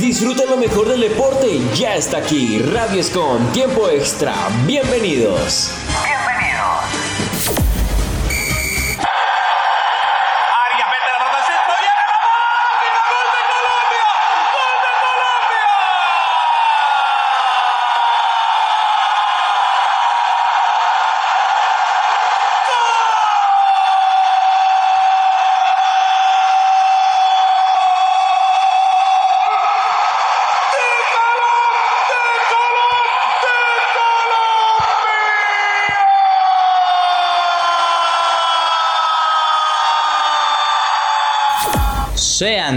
Disfruta lo mejor del deporte, ya está aquí, Radio Escon, tiempo extra, bienvenidos.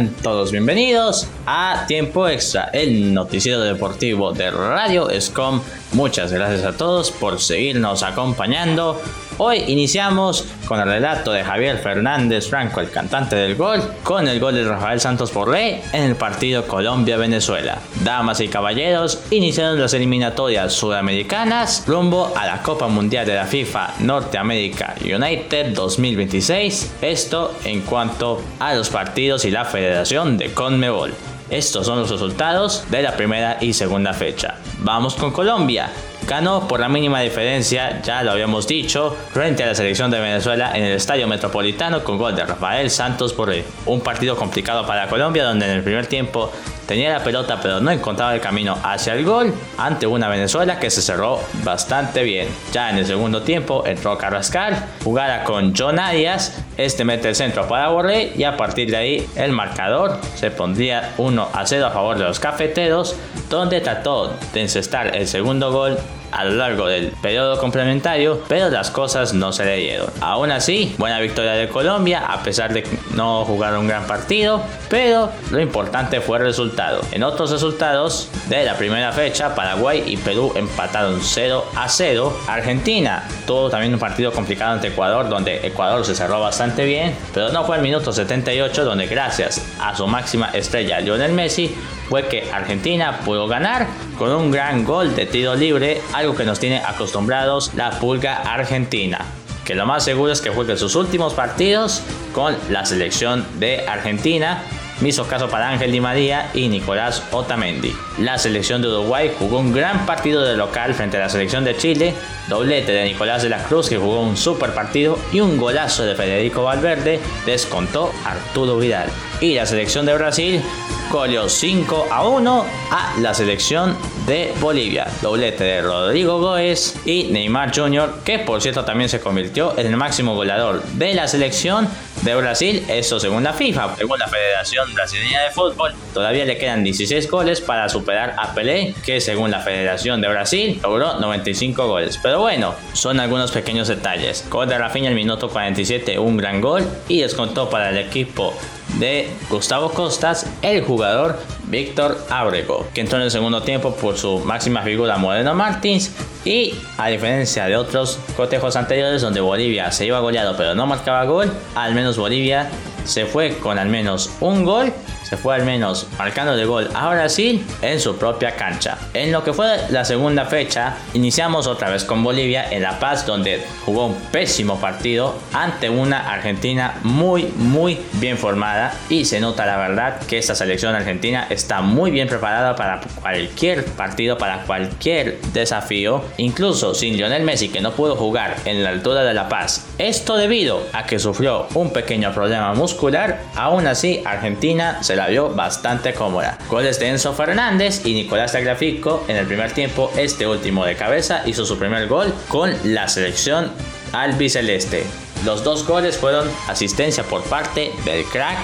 Todos bienvenidos a Tiempo Extra, el noticiero deportivo de Radio Escom. Muchas gracias a todos por seguirnos acompañando. Hoy iniciamos con el relato de Javier Fernández Franco, el cantante del gol, con el gol de Rafael Santos Porré en el partido Colombia-Venezuela. Damas y caballeros, iniciaron las eliminatorias sudamericanas rumbo a la Copa Mundial de la FIFA Norteamérica United 2026. Esto en cuanto a los partidos y la federación de Conmebol. Estos son los resultados de la primera y segunda fecha. Vamos con Colombia. Ganó por la mínima diferencia, ya lo habíamos dicho, frente a la selección de Venezuela en el Estadio Metropolitano con gol de Rafael Santos por un partido complicado para Colombia donde en el primer tiempo tenía la pelota pero no encontraba el camino hacia el gol ante una Venezuela que se cerró bastante bien. Ya en el segundo tiempo entró Carrascal, jugara con John Arias, este mete el centro para Borré y a partir de ahí el marcador se pondría 1 a 0 a favor de los cafeteros donde trató de encestar el segundo gol a lo largo del periodo complementario, pero las cosas no se le dieron. Aún así, buena victoria de Colombia, a pesar de no jugar un gran partido, pero lo importante fue el resultado. En otros resultados de la primera fecha, Paraguay y Perú empataron 0 a 0. Argentina tuvo también un partido complicado ante Ecuador, donde Ecuador se cerró bastante bien, pero no fue el minuto 78, donde gracias a su máxima estrella Lionel Messi, fue que Argentina pudo ganar con un gran gol de tiro libre, algo que nos tiene acostumbrados la pulga argentina. Que lo más seguro es que juegue sus últimos partidos con la selección de Argentina. Me hizo caso para Ángel Di María y Nicolás Otamendi. La selección de Uruguay jugó un gran partido de local frente a la selección de Chile, doblete de Nicolás de la Cruz que jugó un super partido y un golazo de Federico Valverde descontó Arturo Vidal. Y la selección de Brasil goleó 5 a 1 a la selección de Bolivia. Doblete de Rodrigo Góez y Neymar Jr., que por cierto también se convirtió en el máximo goleador de la selección de Brasil, eso según la FIFA. Según la Federación Brasileña de Fútbol, todavía le quedan 16 goles para superar a Pelé, que según la Federación de Brasil logró 95 goles. Pero bueno, son algunos pequeños detalles. Gol de Rafinha el minuto 47, un gran gol y descontó para el equipo de Gustavo Costas, el jugador Víctor Abrego, que entró en el segundo tiempo por su máxima figura Moreno Martins y a diferencia de otros cotejos anteriores donde Bolivia se iba goleado pero no marcaba gol, al menos Bolivia se fue con al menos un gol se fue al menos marcando de gol a Brasil en su propia cancha. En lo que fue la segunda fecha, iniciamos otra vez con Bolivia en La Paz, donde jugó un pésimo partido ante una Argentina muy, muy bien formada. Y se nota la verdad que esta selección argentina está muy bien preparada para cualquier partido, para cualquier desafío, incluso sin Lionel Messi que no pudo jugar en la altura de La Paz. Esto debido a que sufrió un pequeño problema muscular, aún así Argentina se la vio bastante cómoda. Goles de Enzo Fernández y Nicolás Tagliafico en el primer tiempo, este último de cabeza hizo su primer gol con la selección albiceleste. Los dos goles fueron asistencia por parte del crack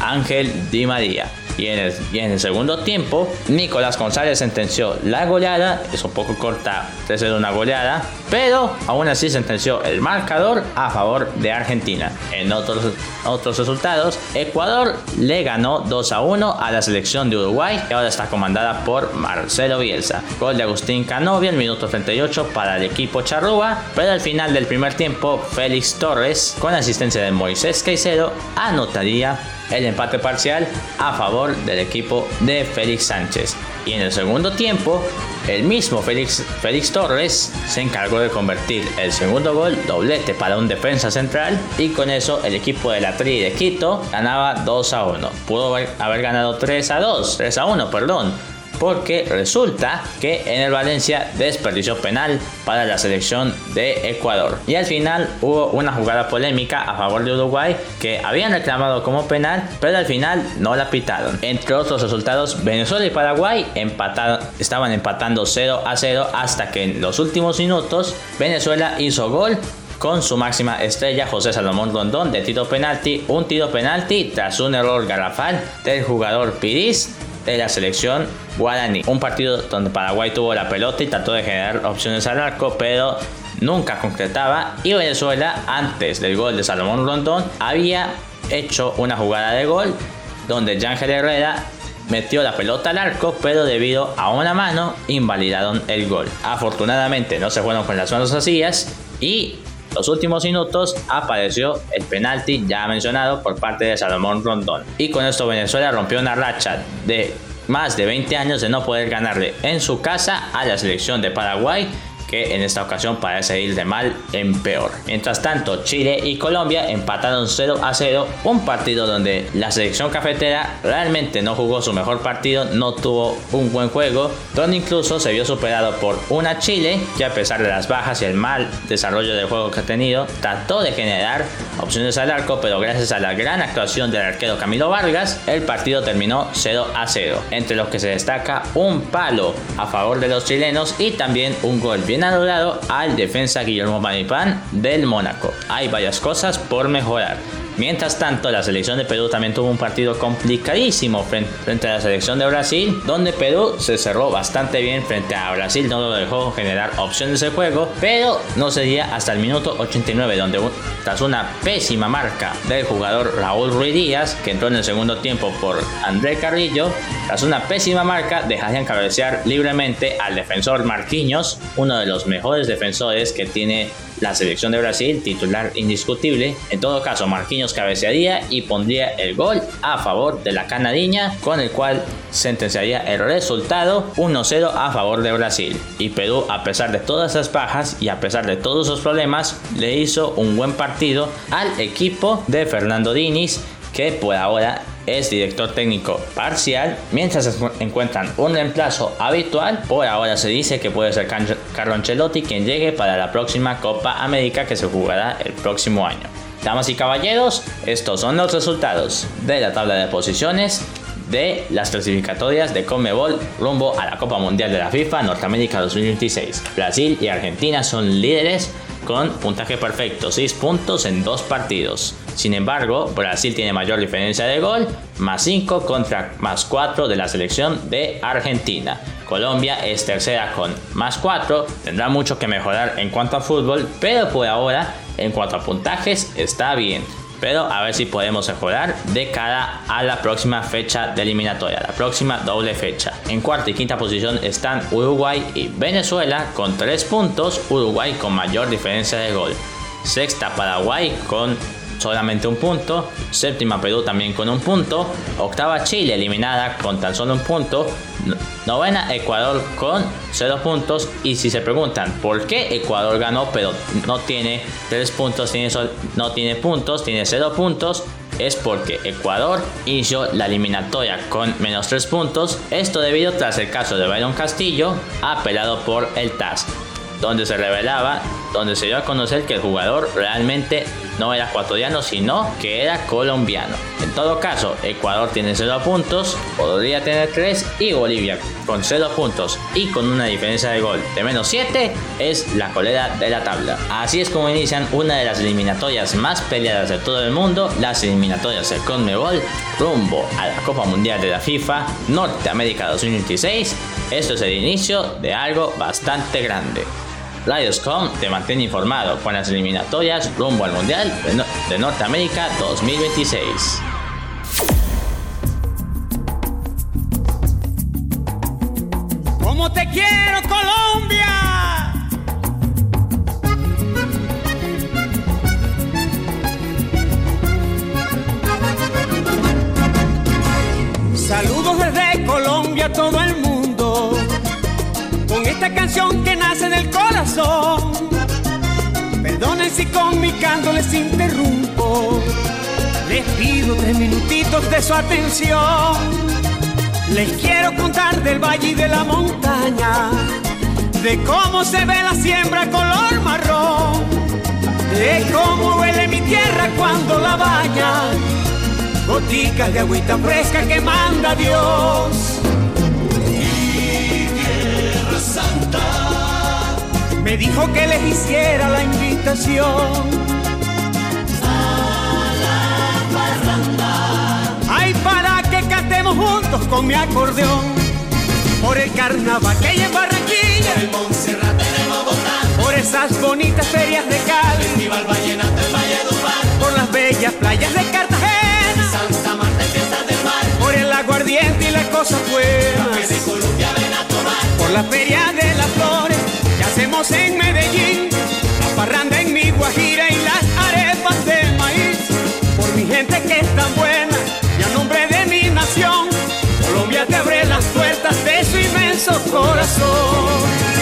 Ángel Di María. Y en, el, segundo tiempo, Nicolás González sentenció la goleada. Es un poco corta ser una goleada. Pero aún así sentenció el marcador a favor de Argentina. En otros, otros resultados, Ecuador le ganó 2 a 1 a la selección de Uruguay. Que ahora está comandada por Marcelo Bielsa. Gol de Agustín Canovia, el minuto 38 para el equipo charrúa. Pero al final del primer tiempo, Félix Torres, con asistencia de Moisés Caicedo, anotaría el empate parcial a favor del equipo de Félix Sánchez. Y en el segundo tiempo, el mismo Félix, Félix Torres se encargó de convertir el segundo gol, doblete para un defensa central, y con eso el equipo de la Tri de Quito ganaba 2 a 1. Pudo haber ganado 3 a 2, 3 a 1, perdón porque resulta que en el Valencia desperdició penal para la selección de Ecuador. Y al final hubo una jugada polémica a favor de Uruguay que habían reclamado como penal, pero al final no la pitaron. Entre otros resultados, Venezuela y Paraguay empataron, estaban empatando 0 a 0 hasta que en los últimos minutos Venezuela hizo gol con su máxima estrella José Salomón Rondón de tiro penalti, un tiro penalti tras un error garrafal del jugador Piris de la selección guaraní. Un partido donde Paraguay tuvo la pelota y trató de generar opciones al arco, pero nunca concretaba. Y Venezuela, antes del gol de Salomón Rondón, había hecho una jugada de gol donde Yángel Herrera metió la pelota al arco, pero debido a una mano invalidaron el gol. Afortunadamente no se fueron con las manos vacías y los últimos minutos apareció el penalti ya mencionado por parte de Salomón Rondón. Y con esto Venezuela rompió una racha de más de 20 años de no poder ganarle en su casa a la selección de Paraguay que en esta ocasión parece ir de mal en peor. Mientras tanto, Chile y Colombia empataron 0 a 0, un partido donde la selección cafetera realmente no jugó su mejor partido, no tuvo un buen juego, donde incluso se vio superado por una Chile que a pesar de las bajas y el mal desarrollo del juego que ha tenido, trató de generar opciones al arco, pero gracias a la gran actuación del arquero Camilo Vargas, el partido terminó 0 a 0, entre los que se destaca un palo a favor de los chilenos y también un gol bien anulado al defensa Guillermo Manipán del Mónaco. Hay varias cosas por mejorar. Mientras tanto, la selección de Perú también tuvo un partido complicadísimo frente a la selección de Brasil, donde Perú se cerró bastante bien frente a Brasil, no lo dejó generar opciones de juego, pero no sería hasta el minuto 89, donde tras una pésima marca del jugador Raúl Ruiz Díaz, que entró en el segundo tiempo por André Carrillo, tras una pésima marca dejarían cabecear libremente al defensor Marquinhos, uno de los mejores defensores que tiene la selección de Brasil, titular indiscutible. En todo caso, Marquinhos cabecearía y pondría el gol a favor de la canadiña, con el cual sentenciaría el resultado 1-0 a favor de Brasil. Y Perú, a pesar de todas esas bajas y a pesar de todos esos problemas, le hizo un buen partido al equipo de Fernando Diniz, que por ahora es director técnico parcial, mientras encuentran un reemplazo habitual. Por ahora se dice que puede ser Carlo Ancelotti quien llegue para la próxima Copa América que se jugará el próximo año. Damas y caballeros, estos son los resultados de la tabla de posiciones de las clasificatorias de Conmebol rumbo a la Copa Mundial de la FIFA Norteamérica 2026. Brasil y Argentina son líderes con puntaje perfecto, 6 puntos en 2 partidos. Sin embargo, Brasil tiene mayor diferencia de gol, más 5 contra más 4 de la selección de Argentina. Colombia es tercera con más 4, tendrá mucho que mejorar en cuanto a fútbol, pero por ahora, en cuanto a puntajes, está bien pero a ver si podemos mejorar de cara a la próxima fecha de eliminatoria, la próxima doble fecha. En cuarta y quinta posición están Uruguay y Venezuela con 3 puntos, Uruguay con mayor diferencia de gol. Sexta Paraguay con solamente un punto, séptima Perú también con un punto, octava Chile eliminada con tan solo un punto, novena Ecuador con 0 puntos y si se preguntan por qué Ecuador ganó pero no tiene 3 puntos, tiene no tiene puntos, tiene 0 puntos, es porque Ecuador inició la eliminatoria con menos 3 puntos, esto debido tras el caso de Byron Castillo apelado por el TAS donde se revelaba, donde se dio a conocer que el jugador realmente no era ecuatoriano, sino que era colombiano. En todo caso, Ecuador tiene 0 puntos, podría tener 3 y Bolivia con 0 puntos y con una diferencia de gol de menos 7 es la colera de la tabla. Así es como inician una de las eliminatorias más peleadas de todo el mundo, las eliminatorias del CONMEBOL rumbo a la Copa Mundial de la FIFA Norteamérica 2026. Esto es el inicio de algo bastante grande. Radioscom te mantiene informado con las eliminatorias rumbo al Mundial de, Norteamérica 2026. ¡Como te quiero, Colombia! Colombia, a todo el mundo, esta canción que nace del corazón. Perdonen si con mi canto les interrumpo, les pido tres minutitos de su atención. Les quiero contar del valle y de la montaña, de cómo se ve la siembra color marrón, de cómo huele mi tierra cuando la bañan goticas de agüita fresca que manda Dios. Santa me dijo que les hiciera la invitación. A la parranda. Ay, para que cantemos juntos con mi acordeón. Por el carnaval que hay en Barranquilla. El Montserrat en Bogotá. Por esas bonitas ferias de Cali. Festival Vallenato en Valledupar. Por las bellas playas de Cartagena y las cosas buenas. de Colombia ven a tomar. La feria de las flores que hacemos en Medellín. La parranda en mi Guajira y las arepas de maíz. Por mi gente que es tan buena y a nombre de mi nación. Colombia te abre las puertas de su inmenso corazón.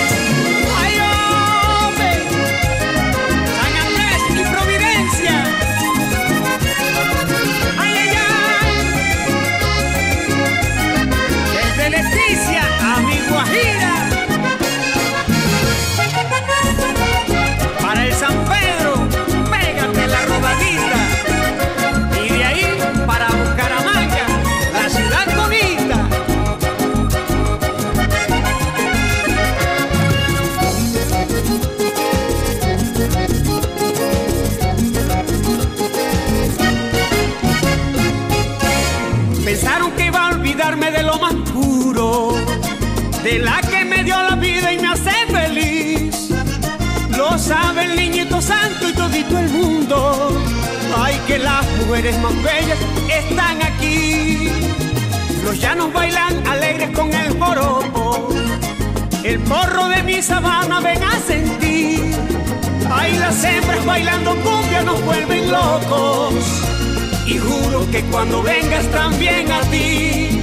Juro que cuando vengas también a ti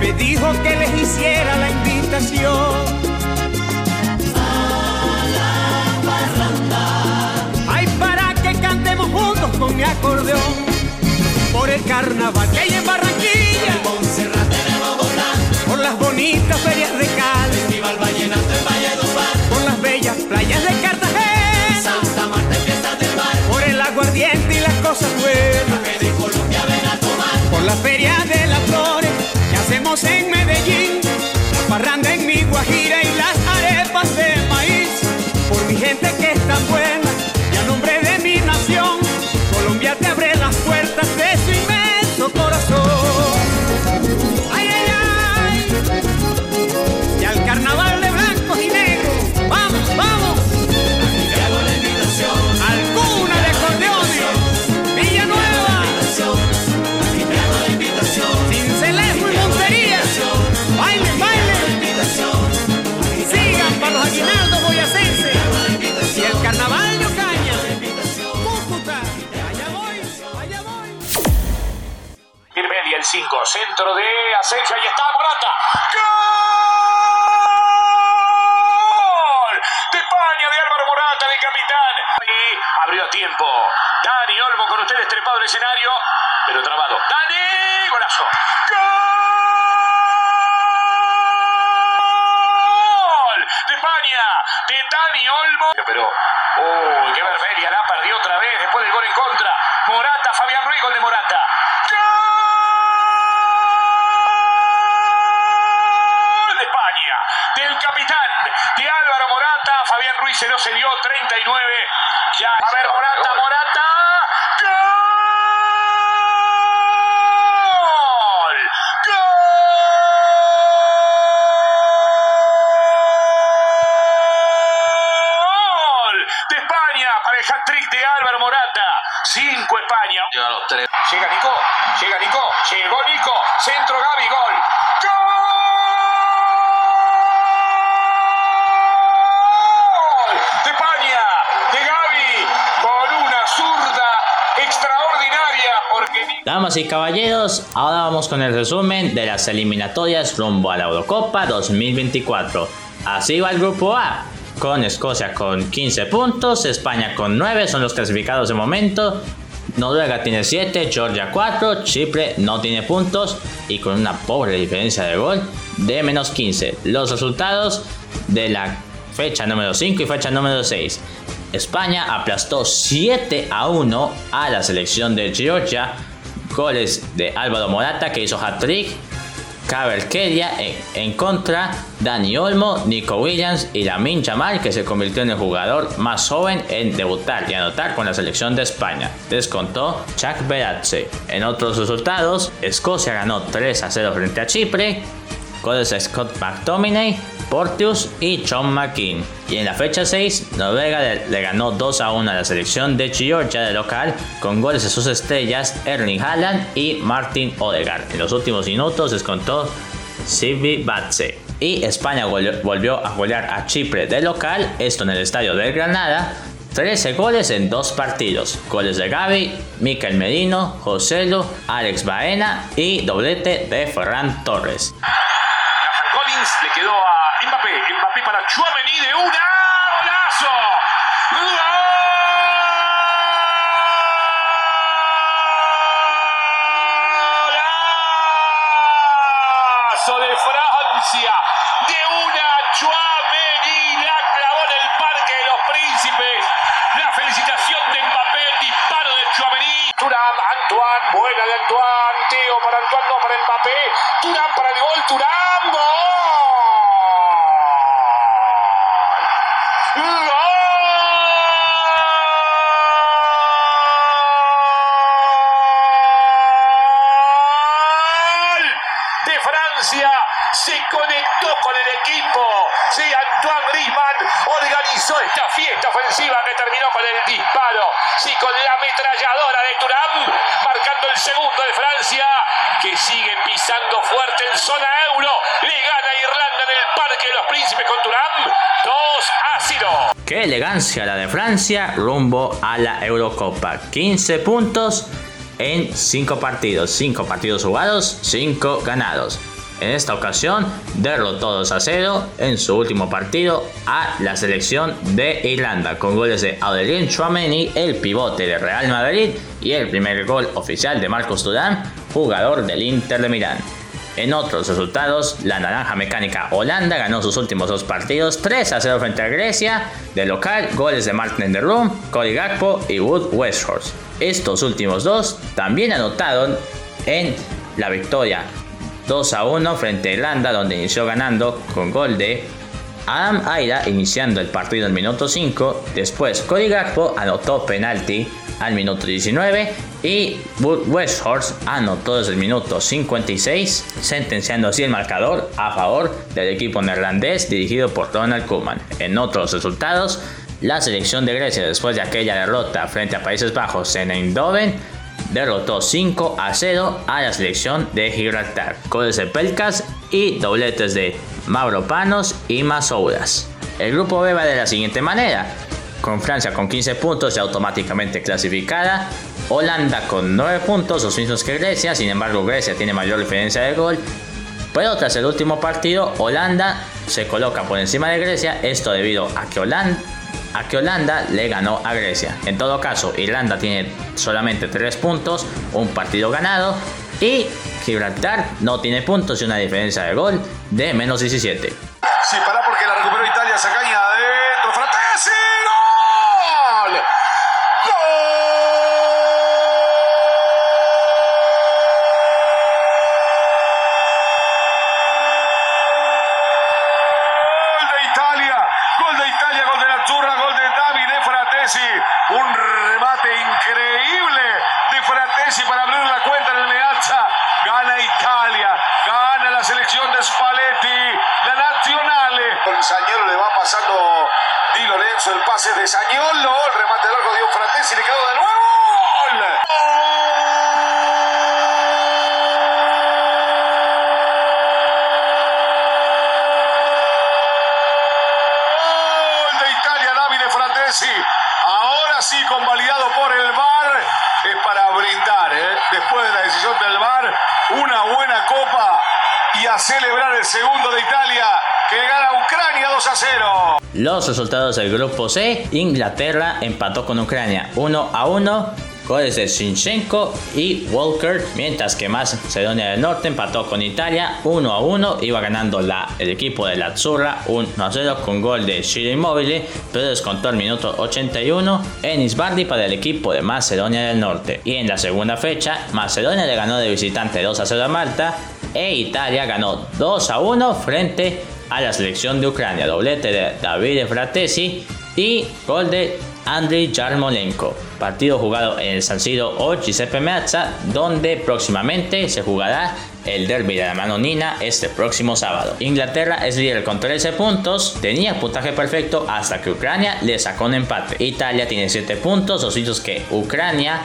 me dijo que les hiciera la invitación. A la parranda. Ay, para que cantemos juntos con mi acordeón. Por el carnaval que hay en Barranquilla. Montserrat. Por las bonitas ferias de Cali. Festival Vallenato en Valledupar. Por las bellas playas de Cartagena. Por la feria de las flores hacemos en Medellín, la parranda en mi Guajira y las arepas de maíz. Por mi gente que es tan buena Damas y caballeros, ahora vamos con el resumen de las eliminatorias rumbo a la Eurocopa 2024. Así va el grupo A, con Escocia con 15 puntos, España con 9, son los clasificados de momento, Noruega tiene 7, Georgia 4, Chipre no tiene puntos y con una pobre diferencia de gol de menos 15. Los resultados de la fecha número 5 y fecha número 6. España aplastó 7 a 1 a la selección de Georgia. Goles de Álvaro Morata que hizo hat-trick Caber Kedia en, contra, Dani Olmo, Nico Williams y Lamin Jamal que se convirtió en el jugador más joven en debutar y anotar con la selección de España. Descontó Chuck Beratze. En otros resultados, Escocia ganó 3 a 0 frente a Chipre, goles de Scott McTominay, Portius y John McKean. Y en la fecha 6, Noruega le, ganó 2 a 1 a la selección de Georgia de local con goles de sus estrellas Erling Haaland y Martin Odegaard. En los últimos minutos descontó Sibi Batse. Y España volvió a golear a Chipre de local, esto en el estadio del Granada, 13 goles en dos partidos. Goles de Gaby, Mikel Merino, Joselo, Alex Baena y doblete de Ferran Torres. A Mbappé. Mbappé para Chouameni de una. ¡Golazo! ¡Golazo de Francia! De una Chouameni la clavó en el Parque de los Príncipes. La felicitación de Mbappé, el disparo de Chouameni. Turam, Antoine, buena de Antoine. Teo para Antoine, no para Mbappé. Turam para el gol, Turam, gol. ¡Gol! De Francia se conectó con el equipo. Sí, Griezmann organizó esta fiesta ofensiva que terminó con el disparo. Sí, con la ametralladora de Turam, marcando el segundo de Francia, que sigue pisando fuerte en zona euro. Le gana Irlanda en el Parque de los Príncipes con Turam. 2 a 0. Qué elegancia la de Francia rumbo a la Eurocopa. 15 puntos en 5 partidos. 5 partidos jugados, 5 ganados. En esta ocasión derrotó 2 a 0 en su último partido a la selección de Irlanda con goles de Aurelien Chouameni, el pivote de Real Madrid y el primer gol oficial de Marcos Durán, jugador del Inter de Milán. En otros resultados, la naranja mecánica Holanda ganó sus últimos dos partidos 3 a 0 frente a Grecia. De local, goles de Martin de Room, Cody Gakpo y Wood Westhorst. Estos últimos dos también anotaron en la victoria 2 a 1 frente a Irlanda, donde inició ganando con gol de Adam Aira iniciando el partido al minuto 5. Después, Cody Gakpo anotó penalti al minuto 19 y Westhorst anotó desde el minuto 56, sentenciando así el marcador a favor del equipo neerlandés dirigido por Ronald Koeman. En otros resultados, la selección de Grecia después de aquella derrota frente a Países Bajos en Eindhoven derrotó 5 a 0 a la selección de Gibraltar, goles de Pelkas y dobletes de Mauro Panos y Masouras. El grupo B va de la siguiente manera, con Francia con 15 puntos y automáticamente clasificada, Holanda con 9 puntos, los mismos que Grecia, sin embargo Grecia tiene mayor diferencia de gol, pero tras el último partido, Holanda se coloca por encima de Grecia, esto debido a que Holanda a que Holanda le ganó a Grecia. En todo caso, Irlanda tiene solamente 3 puntos, un partido ganado y Gibraltar no tiene puntos y una diferencia de gol de menos 17. Se para porque la recuperó Italia, Sacaña adentro, Fratesi, ¡gol! ¡Gol de Italia! Gol de Italia, gol de la Churra, gol de Davide Fratesi. Un remate increíble de Fratesi para abrir la cuenta en el Meazza. Gana Italia, gana la selección de Spalletti, la Nazionale. El Sañolo le va pasando Di Lorenzo, el pase de Sañolo, el remate largo de un Fratesi, le quedó de nuevo. ¡Gol! Gol de Italia, Davide Fratesi. Ahora sí, convalidado por el VAR. es para brindar, ¿eh? después de la decisión del VAR, una buena copa y a celebrar el segundo de Italia que gana Ucrania 2 a 0. Los resultados del grupo C, Inglaterra empató con Ucrania 1 a 1 goles de Shinchenko y Walker, mientras que Macedonia del Norte empató con Italia 1 a 1, iba ganando la, el equipo de la Azzurra 1 a 0 con gol de Chile Immobile, pero descontó el minuto 81 en Isbardi para el equipo de Macedonia del Norte. Y en la segunda fecha, Macedonia le ganó de visitante 2 a 0 a Malta e Italia ganó 2 a 1 frente a la selección de Ucrania, doblete de David Fratesi y gol de Andriy Yarmolenko. Partido jugado en el San Siro o Giuseppe Meazza, donde próximamente se jugará el derby de la mano Nina este próximo sábado. Inglaterra es líder con 13 puntos, tenía puntaje perfecto hasta que Ucrania le sacó un empate. Italia tiene 7 puntos, los sitios que Ucrania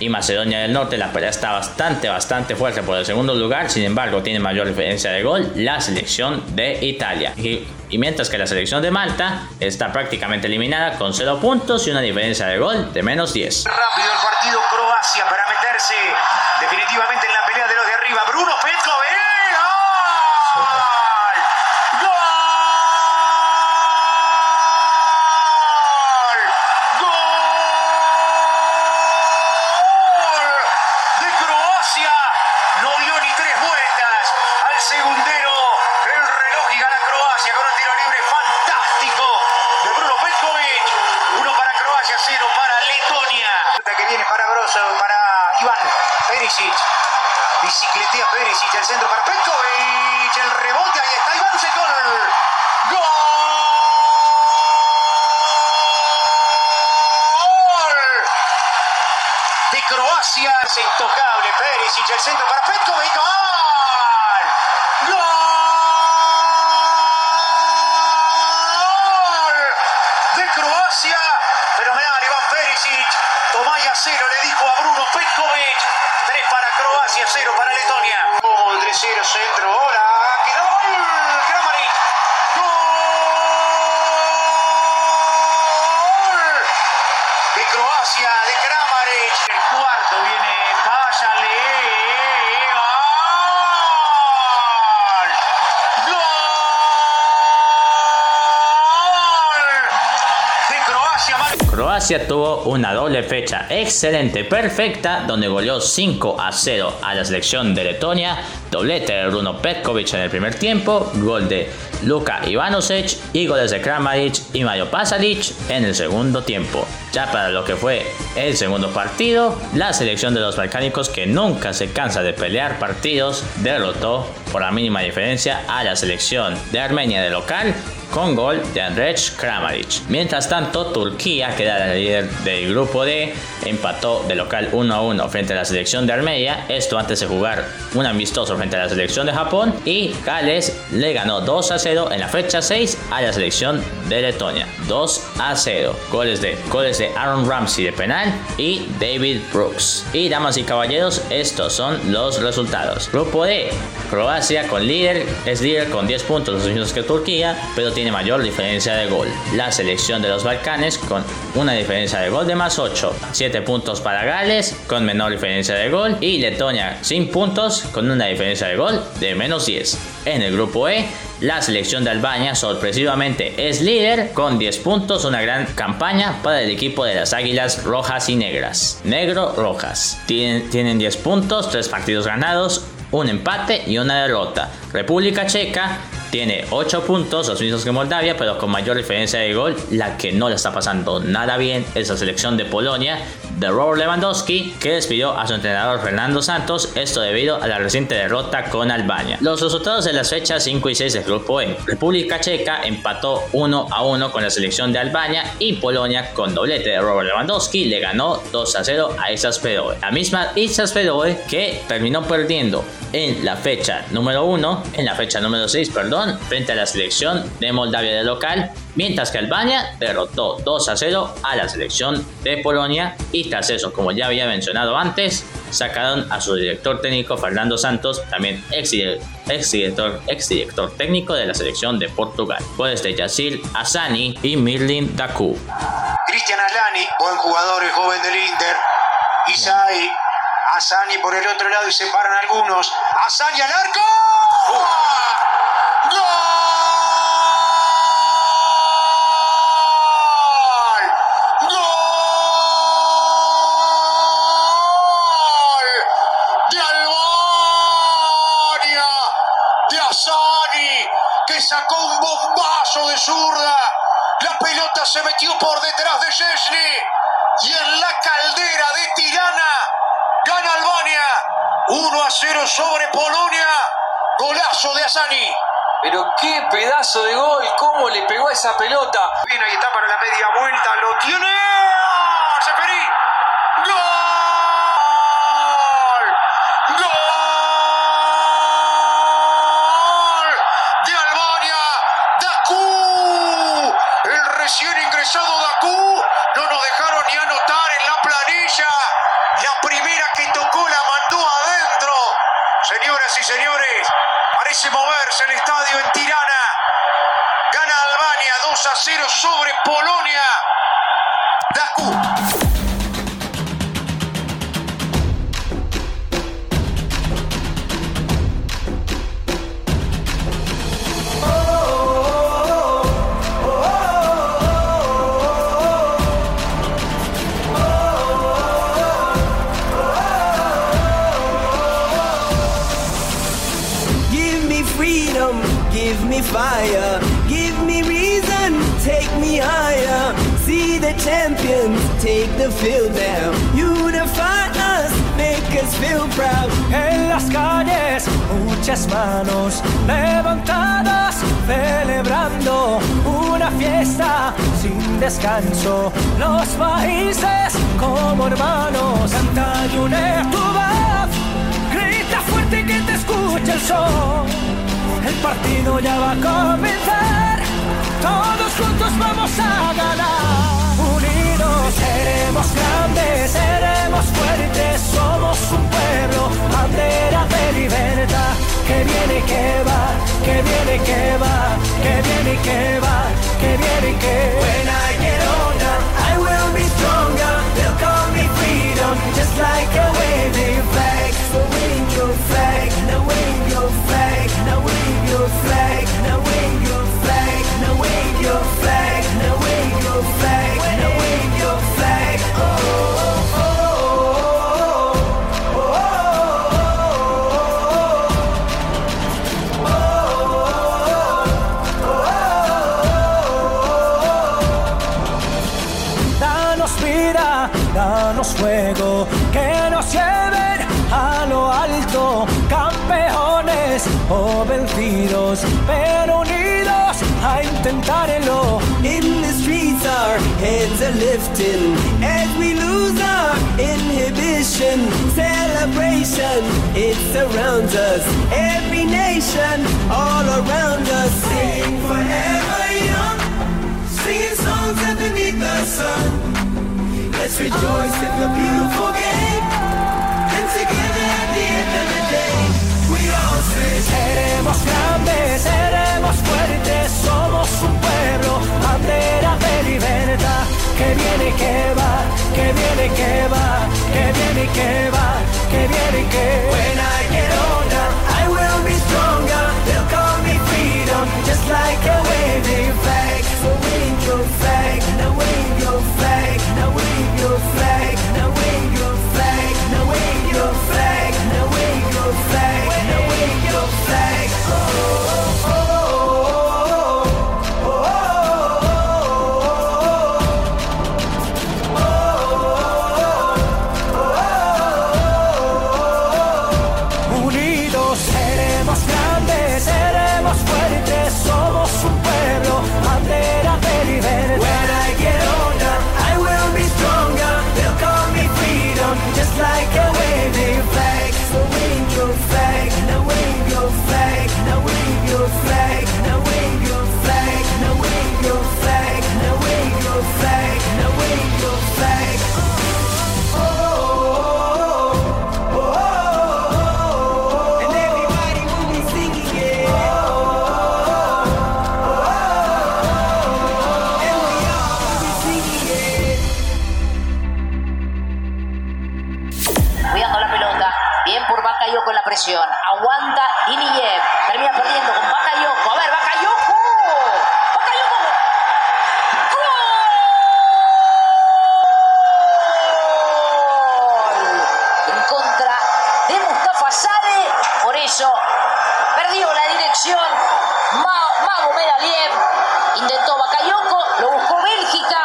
y Macedonia del Norte. La pelea está bastante, bastante fuerte por el segundo lugar. Sin embargo, tiene mayor diferencia de gol la selección de Italia. Y, y mientras que la selección de Malta está prácticamente eliminada con 0 puntos y una diferencia de gol de menos 10. Rápido el partido Croacia para meterse definitivamente en la Perisic, el centro para Petkovic. Croacia tuvo una doble fecha excelente, perfecta, donde goleó 5 a 0 a la selección de Letonia, doblete de Bruno Petkovic en el primer tiempo, gol de Luka Ivanovic y goles de Kramaric y Mario Pasalic en el segundo tiempo. Ya para lo que fue el segundo partido, la selección de los balcánicos que nunca se cansa de pelear partidos derrotó por la mínima diferencia a la selección de Armenia de local con gol de Andrej Kramaric. Mientras tanto, Turquía, que era la líder del grupo D, empató de local 1 a 1 frente a la selección de Armenia, esto antes de jugar un amistoso frente a la selección de Japón, y Gales le ganó 2 a 0 en la fecha 6 a la selección de Letonia. 2 a 0. Goles de, goles de Aaron Ramsey de penal y David Brooks. Y damas y caballeros, estos son los resultados. Grupo D, Croacia con líder, es líder con 10 puntos, los mismos que Turquía, pero tiene mayor diferencia de gol. La selección de los Balcanes con una diferencia de gol de más 8. 7 puntos para Gales con menor diferencia de gol. Y Letonia sin puntos con una diferencia de gol de menos 10. En el grupo E, la selección de Albania sorpresivamente es líder con 10 puntos, una gran campaña para el equipo de las Águilas Rojas y Negras. Negro-Rojas. Tienen, tienen 10 puntos, 3 partidos ganados, un empate y una derrota. República Checa tiene 8 puntos, los mismos que Moldavia, pero con mayor diferencia de gol. La que no le está pasando nada bien es la selección de Polonia de Robert Lewandowski, que despidió a su entrenador Fernando Santos, esto debido a la reciente derrota con Albania. Los resultados de las fechas 5 y 6 del grupo E. República Checa empató 1 a 1 con la selección de Albania y Polonia con doblete de Robert Lewandowski le ganó 2 a 0 a Isas Feroe. La misma Isas Feroe que terminó perdiendo en la fecha número 1, en la fecha número 6, perdón, frente a la selección de Moldavia de local, mientras que Albania derrotó 2 a 0 a la selección de Polonia y tras eso, como ya había mencionado antes, sacaron a su director técnico Fernando Santos, también ex, ex, director, ex director técnico de la selección de Portugal, pues de Yacir Asani y Mirlin Daku. Cristian Aslani, buen jugador, el joven del Inter. Isai, Asani por el otro lado y se paran algunos. Asani al arco. Albania, de Asani, que sacó un bombazo de zurda. La pelota se metió por detrás de Szczesny y en la caldera de Tirana gana Albania 1 a 0 sobre Polonia. Golazo de Asani. Pero qué pedazo de gol, cómo le pegó a esa pelota. Bien, ahí está para la media vuelta. Lo tiene. Freedom, give me fire, give me reason, take me higher. See the champions take the field now. Unify us, make us feel proud. En las calles, muchas manos levantadas, celebrando una fiesta sin descanso. Los países como hermanos, canta y une tu voz. Grita fuerte que te escuche el sol. El partido ya va a comenzar. Todos juntos vamos a ganar. Unidos seremos grandes, seremos fuertes. Somos un pueblo, bandera de libertad. Que viene y que va, que viene y que va, que viene y que va, que viene y que When I get older, I will be stronger. They'll call me freedom, just like a waving flag. Your flag, now wave your flag, now wave your flag, now wave your flag, now wave your flag, now wave your flag, lifting as we lose our inhibition. Celebration, it surrounds us. Every nation, all around us. Sing forever young, singing songs underneath the sun. Let's rejoice in the beautiful game. And together at the end of the day, we all say. Seremos grandes, seremos fuertes, somos un pueblo, bandera de libertad, que viene y que va, que viene y que va, que viene y que va, que viene y que When I get older, I will be stronger. They'll call me freedom, just like a waving flag. So wave your flag, now wave your flag, now wave your flag, Sale. Por eso perdió la dirección. Ma- Mago Medaliev. Intentó Bakayoko. Lo buscó Bélgica.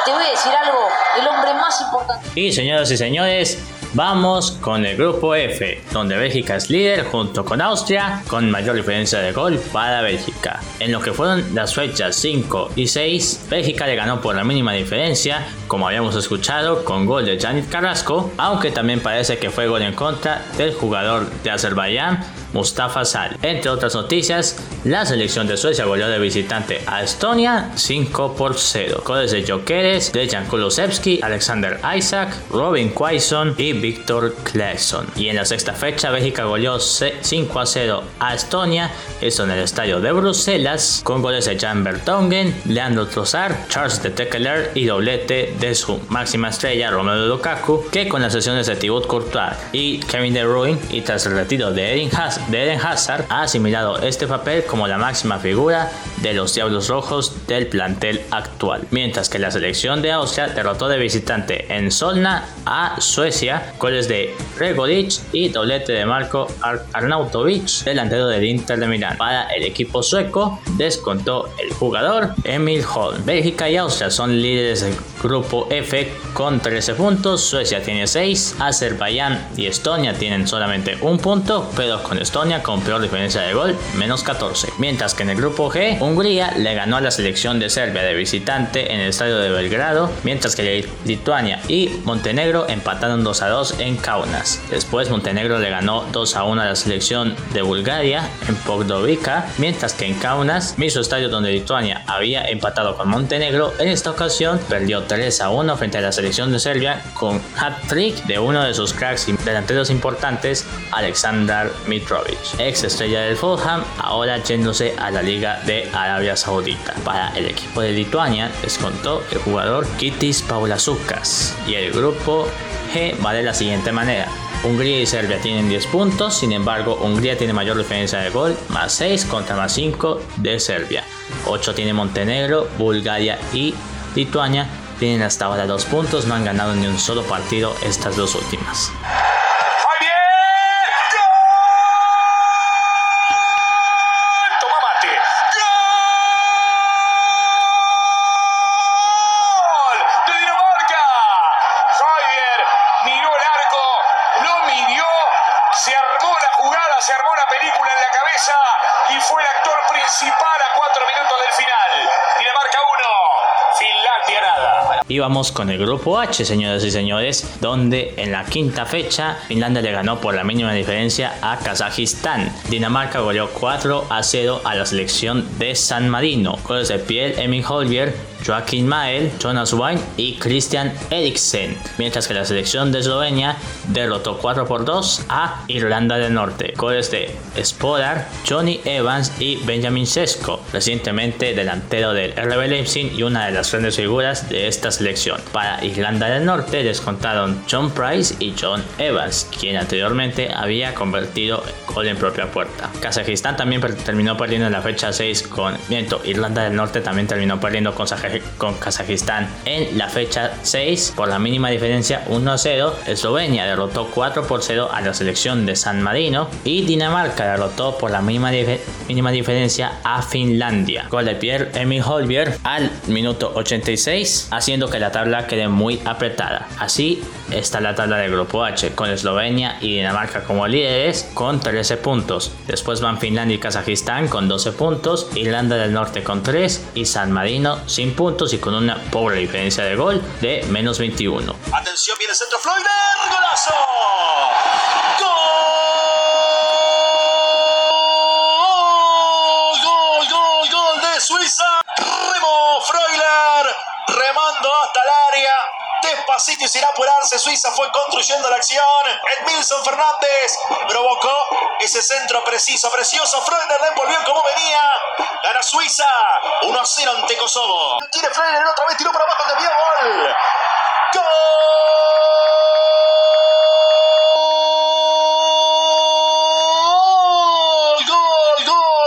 Y te voy a decir algo. El hombre más importante. Y señoras y señores, vamos con el grupo F, donde Bélgica es líder junto con Austria, con mayor diferencia de gol para Bélgica. En lo que fueron las fechas 5 y 6, Bélgica le ganó por la mínima diferencia, como habíamos escuchado, con gol de Janet Carrasco, aunque también parece que fue gol en contra del jugador de Azerbaiyán, Mustafa Sal. Entre otras noticias, la selección de Suecia goleó de visitante a Estonia 5 por 0. Goles de Jokeres, de Jan Alexander Isaac, Robin Quaison y Víctor Claesson. Y en la sexta fecha, Bélgica goleó 5 a 0 a Estonia, esto en el estadio de Bruselas, con goles de Jan Bertongen, Leandro Trossard, Charles de Tekkeler y doblete de su máxima estrella Romelu Lukaku, que con las sesiones de Thibaut Courtois y Kevin De Bruyne y tras el retiro de Eden, Haz- de Eden Hazard ha asimilado este papel como la máxima figura de los Diablos Rojos del plantel actual. Mientras que la selección de Austria derrotó de visitante en Solna a Suecia, goles de Regolic y doblete de Marco Ar- Arnautovic, delantero del Inter de Milán. Para el equipo sueco descontó el jugador Emil Holm. Bélgica y Austria son líderes del grupo F con 13 puntos, Suecia tiene 6, Azerbaiyán y Estonia tienen solamente un punto, pero con Estonia con peor diferencia de gol, menos 14. Mientras que en el grupo G, Hungría le ganó a la selección de Serbia de visitante en el estadio de Belgrado, mientras que Lituania y Montenegro empataron 2 a 2 en Kaunas. Después Montenegro le ganó 2 a 1 a la selección de Bulgaria en Podgorica, mientras que en Kaunas, mismo estadio donde Lituania había empatado con Montenegro, en esta ocasión perdió 3 a 1 frente a la selección de Serbia con hat-trick de uno de sus cracks y delanteros importantes, Aleksandar Ex estrella del Fulham, ahora yéndose a la Liga de Arabia Saudita. Para el equipo de Lituania descontó el jugador Kitis Paulasukas y el grupo G va de la siguiente manera. Hungría y Serbia tienen 10 puntos, sin embargo Hungría tiene mayor diferencia de gol, más 6 contra más 5 de Serbia. 8 tiene Montenegro, Bulgaria y Lituania tienen hasta ahora 2 puntos, no han ganado ni un solo partido estas dos últimas. Vamos con el grupo H, señoras y señores, donde en la quinta fecha Finlandia le ganó por la mínima diferencia a Kazajistán. Dinamarca goleó 4 a 0 a la selección de San Marino. Goles de Pierre Emil Holger, Joaquín Mael, Jonas Wine y Christian Eriksen. Mientras que la selección de Eslovenia derrotó 4 por 2 a Irlanda del Norte. Goles de Spodar, Johnny Evans y Benjamin Sesko, recientemente delantero del RB Leipzig y una de las grandes figuras de esta selección. Para Irlanda del Norte descontaron John Price y John Evans, quien anteriormente había convertido gol en propia puerta. Kazajistán también terminó perdiendo en la fecha 6 con miento. Irlanda del Norte también terminó perdiendo con, Saja- con Kazajistán en la fecha 6 por la mínima diferencia 1 a 0. Eslovenia derrotó 4 por 0 a la selección de San Marino y Dinamarca derrotó por la mínima, dif- mínima diferencia a Finlandia. Gol de Pierre Emil Holbier al minuto 86, haciendo que la tabla quede muy apretada. Así está la tabla del grupo H, con Eslovenia y Dinamarca como líderes con 13 puntos. Después van Finlandia y Kazajistán con 12 puntos, Irlanda del Norte con 3 y San Marino sin puntos y con una pobre diferencia de gol de menos 21. Atención, viene el centro Floyder, golazo. Gol, gol, gol, gol de Suiza. Remo Freuler, remando hasta el área. Despacito y sin apurarse, Suiza fue construyendo la acción. Edmilson Fernández provocó ese centro preciso, precioso. Freuder la envolvió como venía. Gana Suiza 1-0 ante Kosovo. Quiere Freuder otra vez, tiró para abajo, desvió gol. ¡Gol!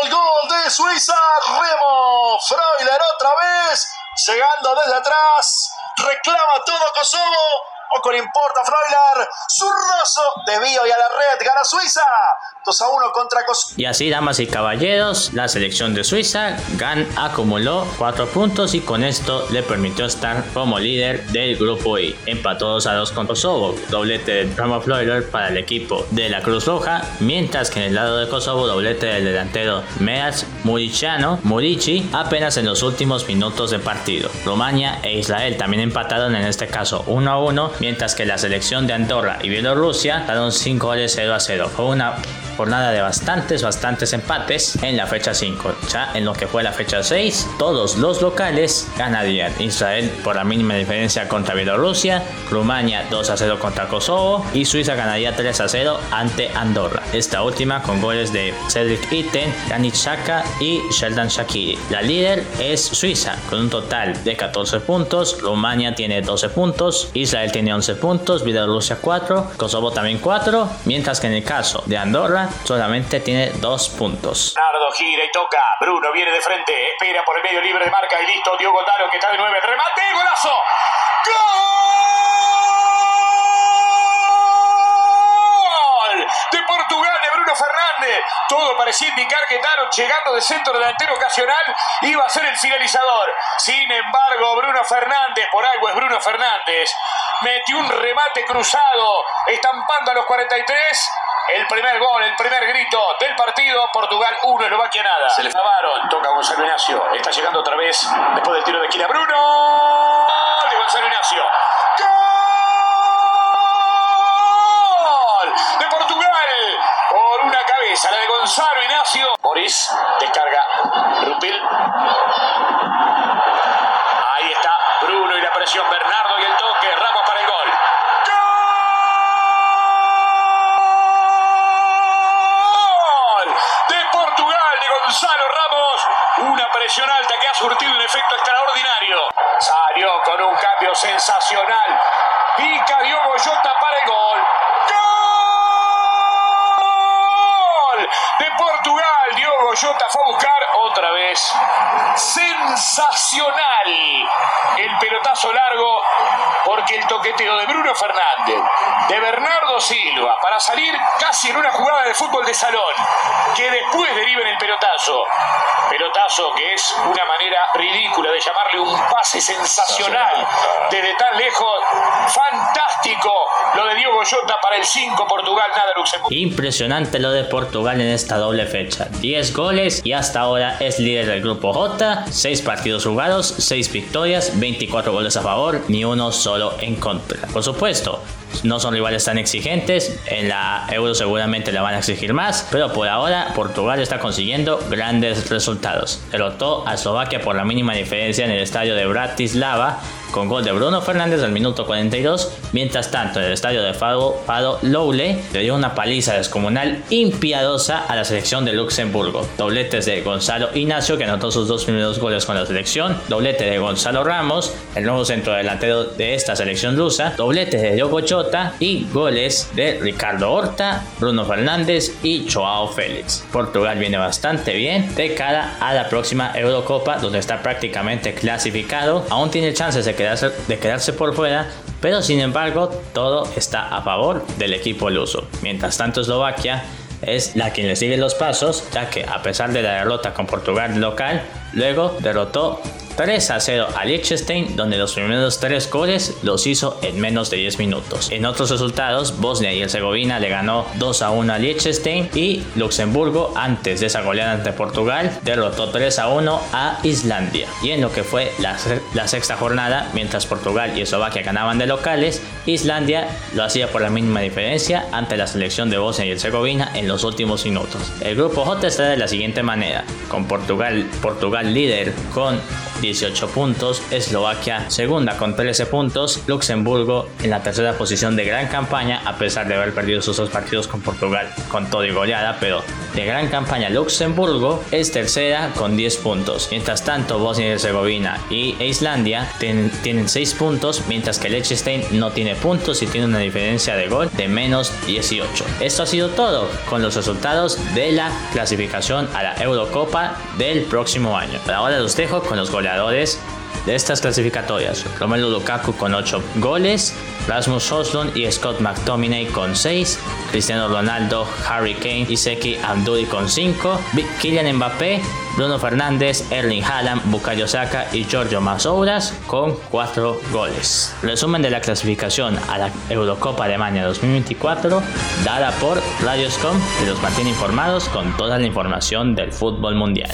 gol de Suiza, Remo Freuler otra vez, llegando desde atrás, Reclama todo Kosovo. Poco le importa Freuler. Zurroso. Desvío y a la red. Gana Suiza. 2 a 1 contra Kosovo. Y así, damas y caballeros, la selección de Suiza GAN acumuló 4 puntos y con esto le permitió estar como líder del grupo I. Empató 2 a 2 con Kosovo, doblete de Ramo Fleuler para el equipo de la Cruz Roja, mientras que en el lado de Kosovo, doblete del delantero Meaz Muriciano, Murici, apenas en los últimos minutos de partido. Rumania e Israel también empataron en este caso 1 a 1, mientras que la selección de Andorra y Bielorrusia daron 5 goles 0 a 0. Fue una jornada de bastantes, bastantes empates en la fecha 5. Ya en lo que fue la fecha 6, todos los locales ganarían. Israel por la mínima diferencia contra Bielorrusia, Rumania 2 a 0 contra Kosovo y Suiza ganaría 3 a 0 ante Andorra. Esta última con goles de Cedric Itten, Granit Xhaka y Sheldon Shakiri. La líder es Suiza con un total de 14 puntos, Rumania tiene 12 puntos, Israel tiene 11 puntos, Bielorrusia 4, Kosovo también 4, mientras que en el caso de Andorra solamente tiene 2 puntos. Nardo gira y toca. Bruno viene de frente. Espera por el medio libre de marca y listo. Diogo Talo que está de 9. Remate. Golazo. ¡Gol! De Portugal de Bruno Fernández. Todo parecía indicar que Taro, llegando de centro delantero ocasional, iba a ser el finalizador. Sin embargo, Bruno Fernández, por algo es Bruno Fernández, metió un remate cruzado, estampando a los 43 el primer gol, el primer grito del partido. Portugal 1, Eslovaquia nada. Se le zabaron. Toca Gonzalo Ignacio. Está llegando otra vez después del tiro de esquina. Bruno. De Gonzalo Ignacio. ¡Gol! De Portugal. Por una cabeza. La de Gonzalo Ignacio. Boris. Descarga. Rupil. Ahí está Bruno y la presión. Bernardo y el toque. Ramos para el gol. ¡Gol! Gonzalo Ramos. Una presión alta que ha surtido un efecto extraordinario. Salió con un cambio sensacional. Pica Diogo Jota para el gol. ¡Gol! De Portugal, Diogo Jota fue a buscar otra vez. Sensacional. El pelotazo largo porque el toqueteo de Bruno Fernández, de Bernardo Silva, para salir casi en una jugada de fútbol de salón, que después deriva en el pelotazo. Pelotazo que es una manera ridícula de llamarle un pase sensacional desde tan lejos. Fantástico lo de Diogo Jota para el 5 Portugal, nada Luxemburgo. Impresionante lo de Portugal en esta doble fecha. 10 goles y hasta ahora es líder del grupo J. 6 partidos jugados, 6 victorias, 24 goles a favor, ni uno solo en contra. Por supuesto, no son rivales tan exigentes, en la Euro seguramente la van a exigir más, pero por ahora Portugal está consiguiendo grandes resultados. Derrotó a Eslovaquia por la mínima diferencia en el estadio de Bratislava con gol de Bruno Fernández al minuto 42, mientras tanto en el estadio de Fado, Fado Lowley le dio una paliza descomunal impiadosa a la selección de Luxemburgo. Dobletes de Gonzalo Ignacio que anotó sus dos primeros goles con la selección, doblete de Gonzalo Ramos, el nuevo centro delantero de esta selección rusa, doblete de Diogo Jota y goles de Ricardo Horta, Bruno Fernández y Joao Félix. Portugal viene bastante bien de cara a la próxima Eurocopa donde está prácticamente clasificado, aún tiene chances de de quedarse por fuera, pero sin embargo todo está a favor del equipo luso. Mientras tanto Eslovaquia es la quien le sigue los pasos, ya que a pesar de la derrota con Portugal local, luego derrotó 3 a 0 a Liechtenstein, donde los primeros 3 goles los hizo en menos de 10 minutos. En otros resultados, Bosnia y Herzegovina le ganó 2 a 1 a Liechtenstein y Luxemburgo, antes de esa goleada ante Portugal, derrotó 3 a 1 a Islandia. Y en lo que fue la, la sexta jornada, mientras Portugal y Eslovaquia ganaban de locales, Islandia lo hacía por la mínima diferencia ante la selección de Bosnia y Herzegovina en los últimos minutos. El grupo J está de la siguiente manera, con Portugal, Portugal Líder con 18 puntos, Eslovaquia segunda con 13 puntos, Luxemburgo en la tercera posición de gran campaña a pesar de haber perdido sus dos partidos con Portugal con todo y goleada, pero de gran campaña Luxemburgo es tercera con 10 puntos. Mientras tanto Bosnia y Herzegovina y Islandia tienen 6 puntos, mientras que Liechtenstein no tiene puntos y tiene una diferencia de gol de menos 18. Esto ha sido todo con los resultados de la clasificación a la Eurocopa del próximo año. Pero ahora los dejo con los goleadores de estas clasificatorias. Romelu Lukaku con 8 goles, Rasmus Hoslund y Scott McTominay con 6, Cristiano Ronaldo, Harry Kane y Seki Abdul con 5, Kylian Mbappé, Bruno Fernández, Erling Haaland, Bukayo Saka y Giorgio Masouras con 4 goles. Resumen de la clasificación a la Eurocopa Alemania 2024 dada por Radioscom que los mantiene informados con toda la información del fútbol mundial.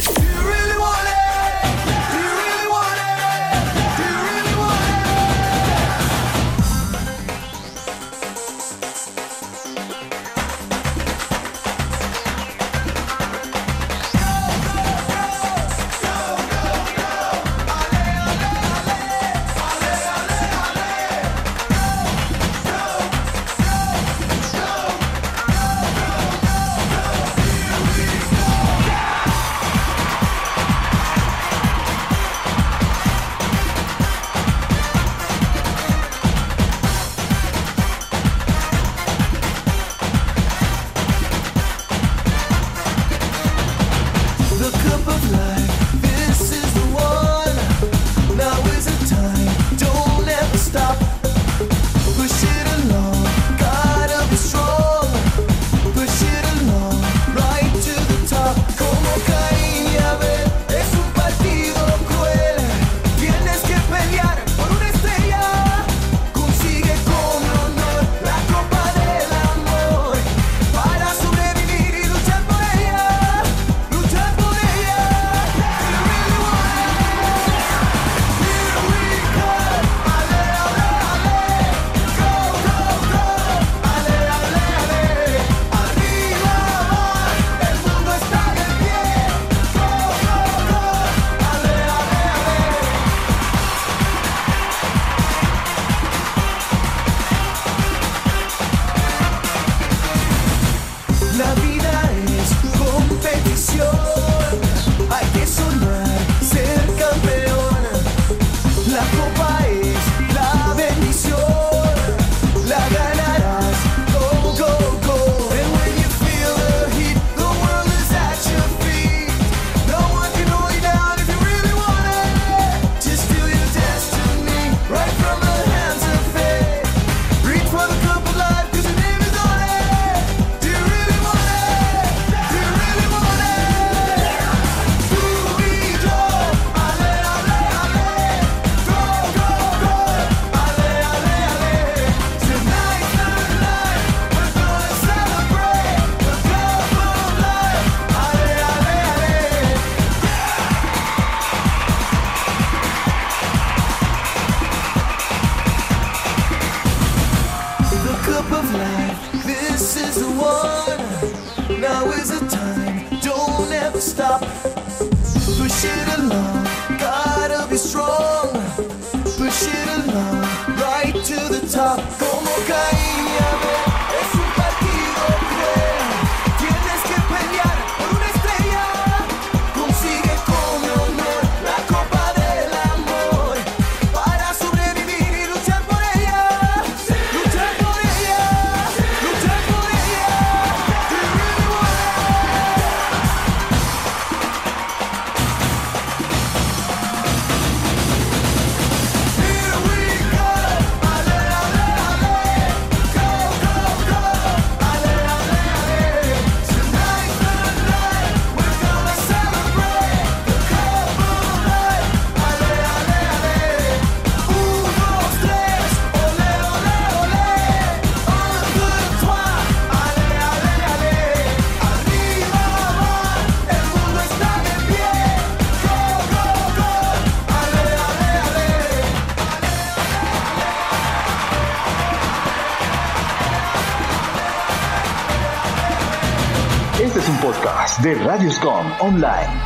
Este es un podcast de Radioscom Online.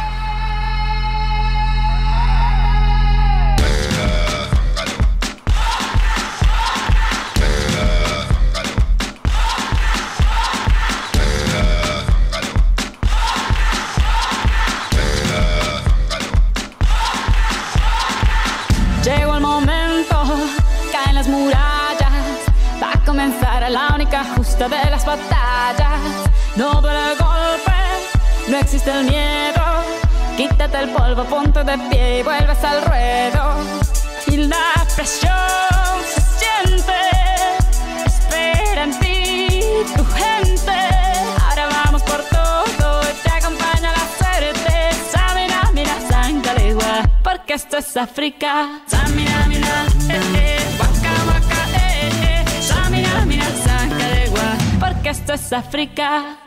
Esto es África. Samina, mira, eh, eh, waka, waka, eh, eh. Samina, mira, sangalegua, porque esto es África.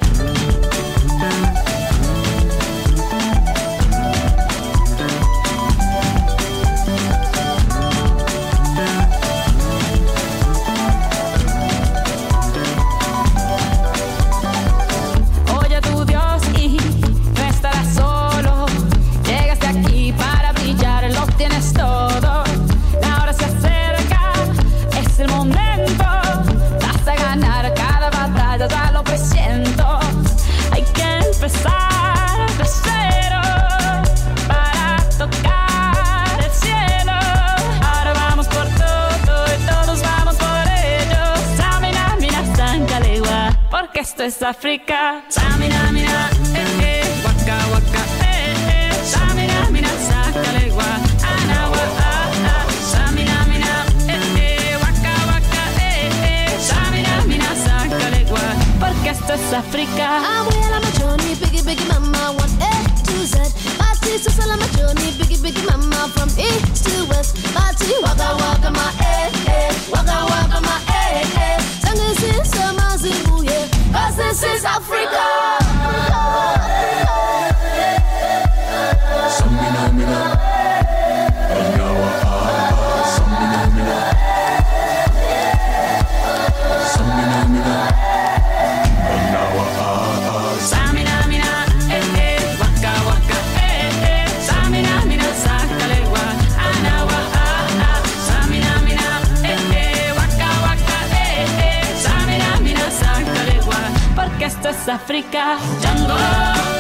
Esto es África. Samina, mira, eh, eh, waka, waka, eh, eh. Samina, mira, sangalegua, anawa, eh, eh, eh, eh. Porque esto es África. My journey, biggie, biggie, mama, one A to Z. All on my journey, biggie, biggie, mama, from east to west. Tea, waka, waka, my eh, eh, waka, waka, my eh, eh. this is Africa. Some mina. África. Django,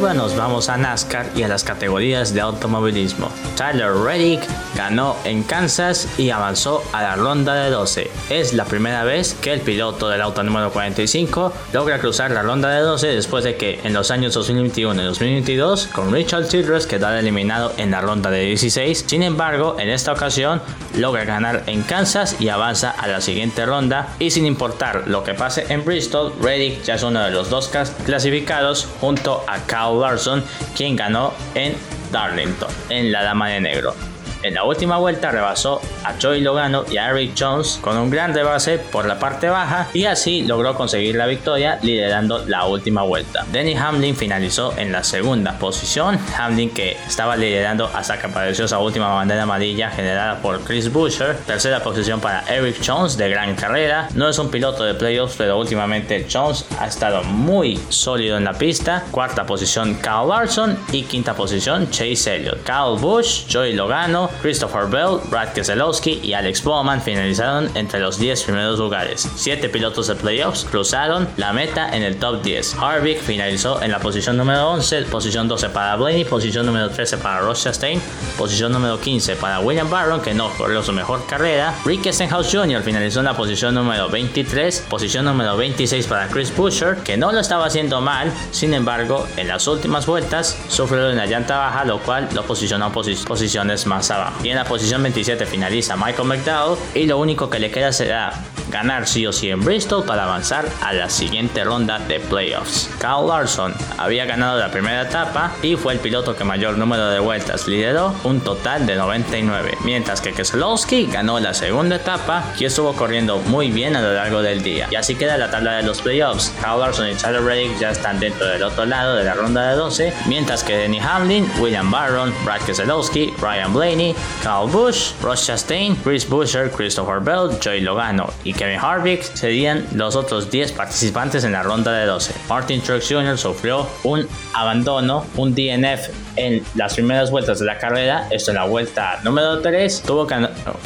nos vamos a NASCAR y a las categorías de automovilismo. Tyler Reddick ganó en Kansas y avanzó a la ronda de 12. Es la primera vez que el piloto del auto número 45 logra cruzar la ronda de 12 después de que en los años 2021 y 2022 con Richard Childress quedara eliminado en la ronda de 16. Sin embargo, en esta ocasión logra ganar en Kansas y avanza a la siguiente ronda y sin importar lo que pase en Bristol, Reddick ya es uno de los dos clasificados junto a Kyle Larson quien ganó en Darlington en la dama de negro. En la última vuelta rebasó a Joey Logano y a Eric Jones con un gran rebase por la parte baja y así logró conseguir la victoria liderando la última vuelta. Denny Hamlin finalizó en la segunda posición, Hamlin que estaba liderando hasta que apareció esa última bandera amarilla generada por Chris Buescher. Tercera posición para Eric Jones de gran carrera, no es un piloto de playoffs pero últimamente Jones ha estado muy sólido en la pista. Cuarta posición Kyle Larson y quinta posición Chase Elliott. Kyle Busch, Joey Logano, Christopher Bell, Brad Keselowski y Alex Bowman finalizaron entre los 10 primeros lugares. Siete pilotos de playoffs cruzaron la meta en el top 10. Harvick finalizó en la posición número 11, posición 12 para Blaney, posición número 13 para Ross Chastain, posición número 15 para William Barron que no corrió su mejor carrera. Rick Stenhouse Jr. finalizó en la posición número 23, posición número 26 para Chris Buescher que no lo estaba haciendo mal, sin embargo en las últimas vueltas sufrió una llanta baja lo cual lo posicionó posiciones más abajo. Y en la posición 27 finaliza Michael McDowell y lo único que le queda será ganar sí o sí en Bristol para avanzar a la siguiente ronda de playoffs. Kyle Larson había ganado la primera etapa y fue el piloto que mayor número de vueltas lideró, un total de 99, mientras que Keselowski ganó la segunda etapa y estuvo corriendo muy bien a lo largo del día. Y así queda la tabla de los playoffs. Kyle Larson y Tyler Reddick ya están dentro del otro lado de la ronda de 12, mientras que Denny Hamlin, William Barron, Brad Keselowski, Ryan Blaney, Kyle Busch, Ross Chastain, Chris Buescher, Christopher Bell, Joey Logano y Kevin Harvick serían los otros 10 participantes en la ronda de 12. Martin Truex Jr. sufrió un abandono, un DNF en las primeras vueltas de la carrera, esto en la vuelta número 3, tuvo que,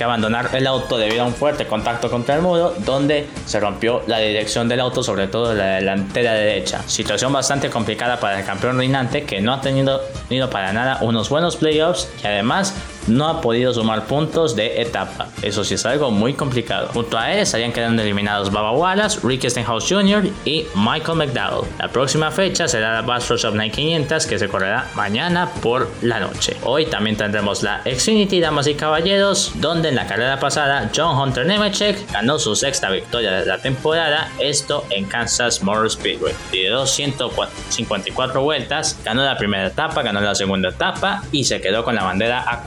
abandonar el auto debido a un fuerte contacto contra el muro, donde se rompió la dirección del auto, sobre todo la delantera derecha. Situación bastante complicada para el campeón reinante que no ha tenido, tenido para nada unos buenos playoffs y además no ha podido sumar puntos de etapa. Eso sí es algo muy complicado. Junto a él estarían quedando eliminados Baba Wallace, Rick Stenhouse Jr. y Michael McDowell. La próxima fecha será la Rush of 9500 que se correrá mañana por la noche. Hoy también tendremos la Xfinity Damas y Caballeros, donde en la carrera pasada John Hunter Nemechek ganó su sexta victoria de la temporada, esto en Kansas Motor Speedway. Lideró 154 vueltas, ganó la primera etapa, ganó la segunda etapa y se quedó con la bandera a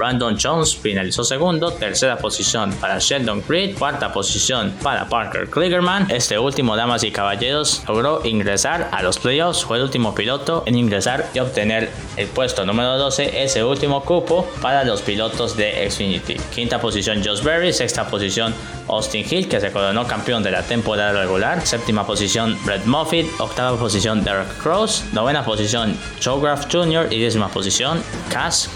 Brandon Jones finalizó segundo, tercera posición para Sheldon Creed, cuarta posición para Parker Kligerman. Este último, damas y caballeros, logró ingresar a los playoffs, fue el último piloto en ingresar y obtener el puesto número 12, ese último cupo para los pilotos de Xfinity. Quinta posición Josh Berry, sexta posición Austin Hill, que se coronó campeón de la temporada regular, séptima posición Brett Moffitt, octava posición Derek Cross, novena posición Joe Jr. y décima posición Cass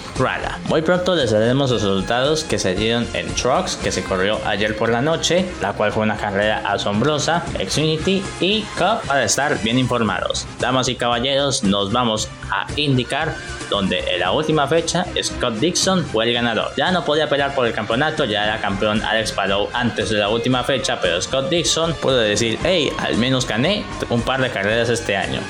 Muy pronto les daremos los resultados que se dieron en Trucks, que se corrió ayer por la noche, la cual fue una carrera asombrosa, Xfinity y Cup para estar bien informados. Damas y caballeros, nos vamos a indicar donde en la última fecha Scott Dixon fue el ganador. Ya no podía pelear por el campeonato, ya era campeón Alex Palou antes de la última fecha, pero Scott Dixon pudo decir, hey, al menos gané un par de carreras este año.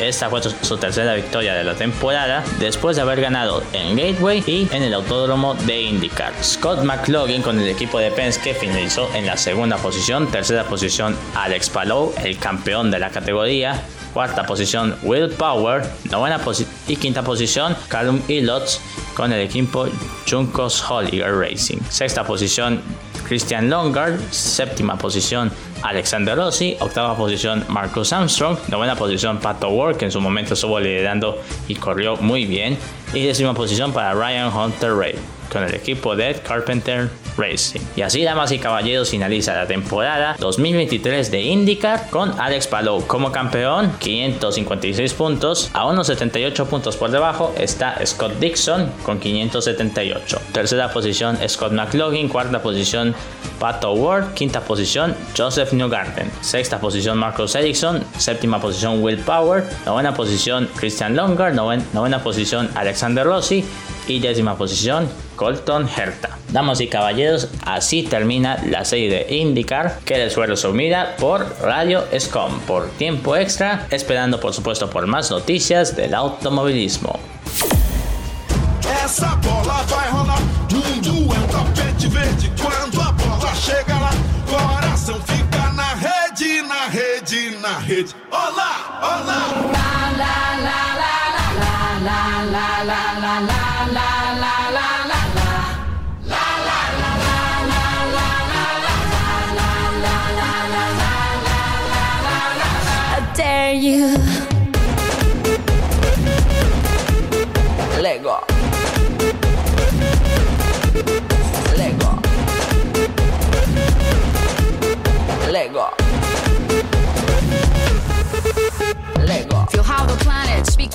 Esta fue su tercera victoria de la temporada después de haber ganado en Gateway y en el Autódromo de IndyCar. Scott McLaughlin con el equipo de Penske finalizó en la segunda posición, tercera posición Alex Palou, el campeón de la categoría, cuarta posición Will Power, novena y quinta posición Callum Ilotz con el equipo Juncos Holliger Racing, sexta posición Christian Longard, séptima posición Alexander Rossi, octava posición Marcus Armstrong, novena posición Pato Ward, que en su momento estuvo liderando y corrió muy bien, y décima posición para Ryan Hunter Ray con el equipo de Ed Carpenter Racing. Y así, damas y caballeros, finaliza la temporada 2023 de IndyCar con Alex Palou como campeón, 556 puntos. A unos 78 puntos por debajo está Scott Dixon con 578. Tercera posición Scott McLaughlin, cuarta posición Pato Ward, quinta posición Joseph Newgarden, sexta posición Marcus Ericsson, séptima posición Will Power, novena posición Christian Longer, novena posición Alexander Rossi y décima posición Colton Herta. Damas y caballeros, así termina la serie de IndyCar que les fue resumida por Radio Scom por tiempo extra, esperando por supuesto por más noticias del automovilismo.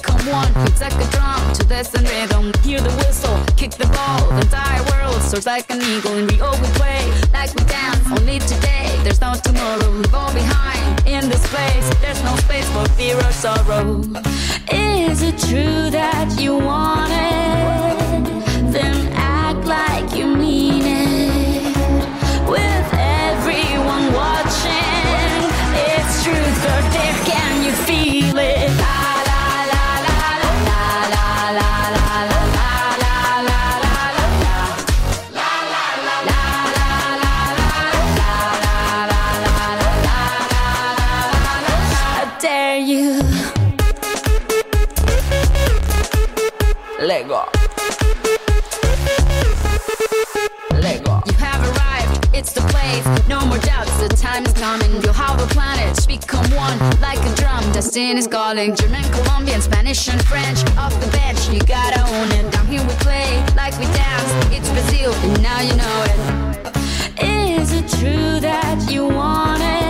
One. It's like a drum to this and rhythm. Hear the whistle, kick the ball. The entire world soars like an eagle. And we all we play like we dance. Only today, there's no tomorrow. Leave all behind in this place. There's no space for fear or sorrow. Is it true that you want it? Then become one like a drum. Destiny is calling German, Colombian, Spanish, and French. Off the bench, you gotta own it. Down here we play like we dance. It's Brazil, and now you know it. Is it true that you want it?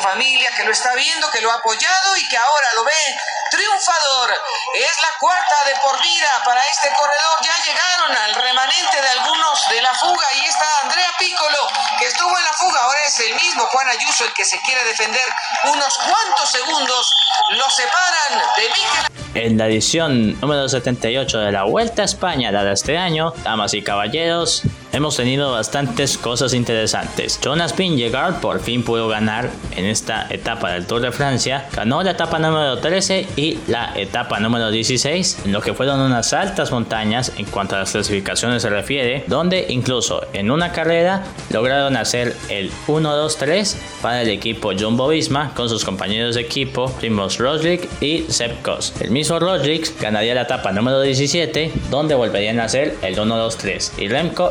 Familia que lo está viendo, que lo ha apoyado y que ahora lo ve triunfador. Es la cuarta de por vida para este corredor. Ya llegaron al remanente de algunos de la fuga y está Andrea Piccolo, que estuvo en la fuga. Ahora es el mismo Juan Ayuso el que se quiere defender. Unos cuantos segundos lo separan de. En la edición número 78 de la Vuelta a España dada este año, damas y caballeros, hemos tenido bastantes cosas interesantes. Jonas Vingegaard por fin pudo ganar en esta etapa del Tour de Francia. Ganó la etapa número 13 y la etapa número 16, en lo que fueron unas altas montañas en cuanto a las clasificaciones se refiere, donde incluso en una carrera lograron hacer el 1-2-3 para el equipo Jumbo Visma con sus compañeros de equipo Primoz Roglic y Sepp. El mismo Roglic ganaría la etapa número 17, donde volverían a hacer el 1-2-3 y Remco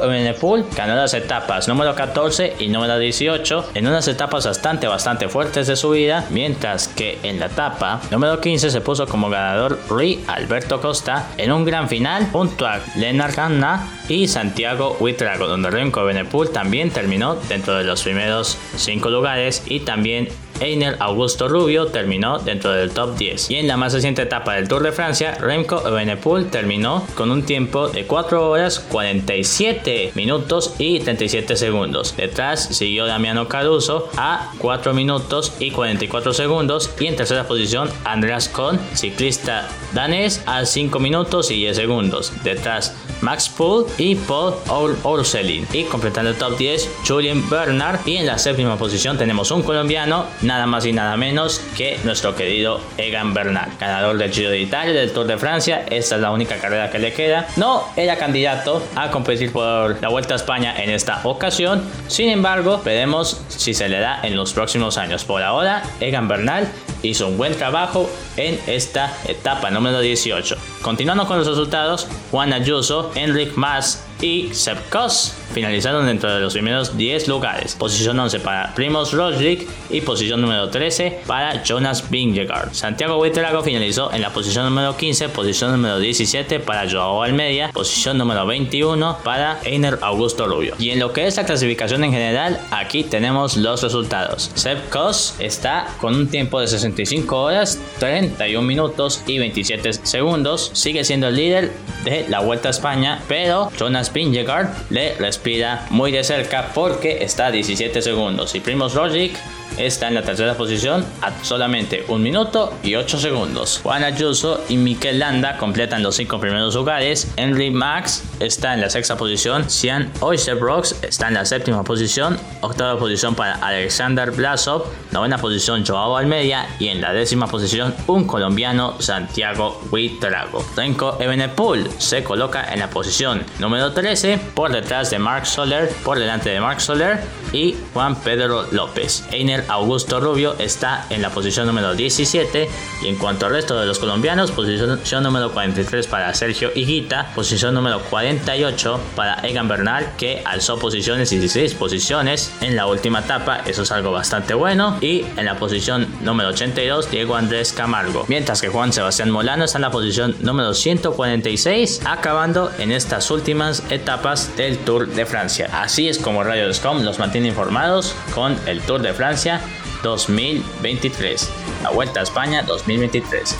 Ganó las etapas número 14 y número 18 en unas etapas bastante bastante fuertes de su vida, mientras que en la etapa número 15 se puso como ganador Rui Alberto Costa en un gran final junto a Lennart Ganna y Santiago Huitrago, donde Remco Evenepoel también terminó dentro de los primeros 5 lugares y también Einer Augusto Rubio terminó dentro del top 10. Y en la más reciente etapa del Tour de Francia, Remco Evenepoel terminó con un tiempo de 4 horas 47 minutos y 37 segundos. Detrás siguió Damiano Caruso a 4 minutos y 44 segundos. Y en tercera posición, Andreas Kohn, ciclista danés, a 5 minutos y 10 segundos. Detrás, Max Poole y Paul Orselin. Y completando el top 10, Julian Bernard. Y en la séptima posición tenemos un colombiano, nada más y nada menos que nuestro querido Egan Bernal, ganador del Giro de Italia, del Tour de Francia. Esta es la única carrera que le queda. No era candidato a competir por la Vuelta a España en esta ocasión. Sin embargo, veremos si se le da en los próximos años. Por ahora, Egan Bernal hizo un buen trabajo en esta etapa número 18. Continuando con los resultados, Juan Ayuso, Enric Mas y Sepp Kuss finalizaron dentro de los primeros 10 lugares. Posición 11 para Primoz Roglic y posición número 13 para Jonas Vingegaard. Santiago Huitrago finalizó en la posición número 15, posición número 17 para Joao Almeida, posición número 21 para Einer Augusto Rubio. Y en lo que es la clasificación en general, aquí tenemos los resultados. Kuss está con un tiempo de 65 horas, 31 minutos y 27 segundos. Sigue siendo el líder de la Vuelta a España, pero Jonas Vingegaard le respira muy de cerca porque está a 17 segundos y Primoz Roglic está en la tercera posición a solamente 1 minuto y 8 segundos. Juan Ayuso y Mikel Landa completan los 5 primeros lugares. Henry Max está en la sexta posición. Sian Oysterbrox está en la séptima posición. Octava posición para Alexander Blasov. Novena posición Joao Almeida. Y en la décima posición un colombiano Santiago Huitrago. Renko Evenepoel se coloca en la posición número 13 por detrás de Mark Soler, por delante de Mark Soler y Juan Pedro López. Einer Augusto Rubio está en la posición número 17 y en cuanto al resto de los colombianos, posición número 43 para Sergio Higuita, posición número 48 para Egan Bernal que alzó posiciones 16 posiciones en la última etapa, eso es algo bastante bueno y en la posición número 82 Diego Andrés Camargo, mientras que Juan Sebastián Molano está en la posición número 146 acabando en estas últimas etapas del Tour de Francia. Así es como Radio Scom los mantiene informados con el Tour de Francia 2023, la Vuelta a España 2023.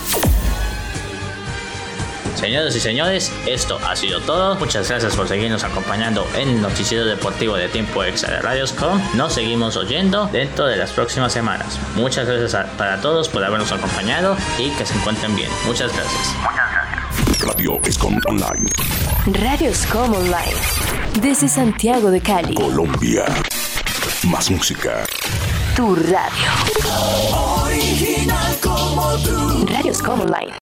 Señores y señores, esto ha sido todo. Muchas gracias por seguirnos acompañando en el noticiero deportivo de tiempo extra de Radioscom. Nos seguimos oyendo dentro de las próximas semanas. Muchas gracias para todos por habernos acompañado y que se encuentren bien. Muchas gracias. Radio Escom Online. Radioscom Online. Desde Santiago de Cali. Colombia. Más música. Tu radio. Original como tú. Radioscom Online.